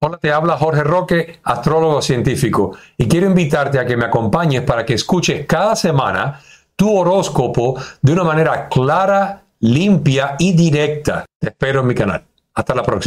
Hola, te habla Jorge Roque, astrólogo científico, y quiero invitarte a que me acompañes para que escuches cada semana tu horóscopo de una manera clara, limpia y directa. Te espero en mi canal. Hasta la próxima.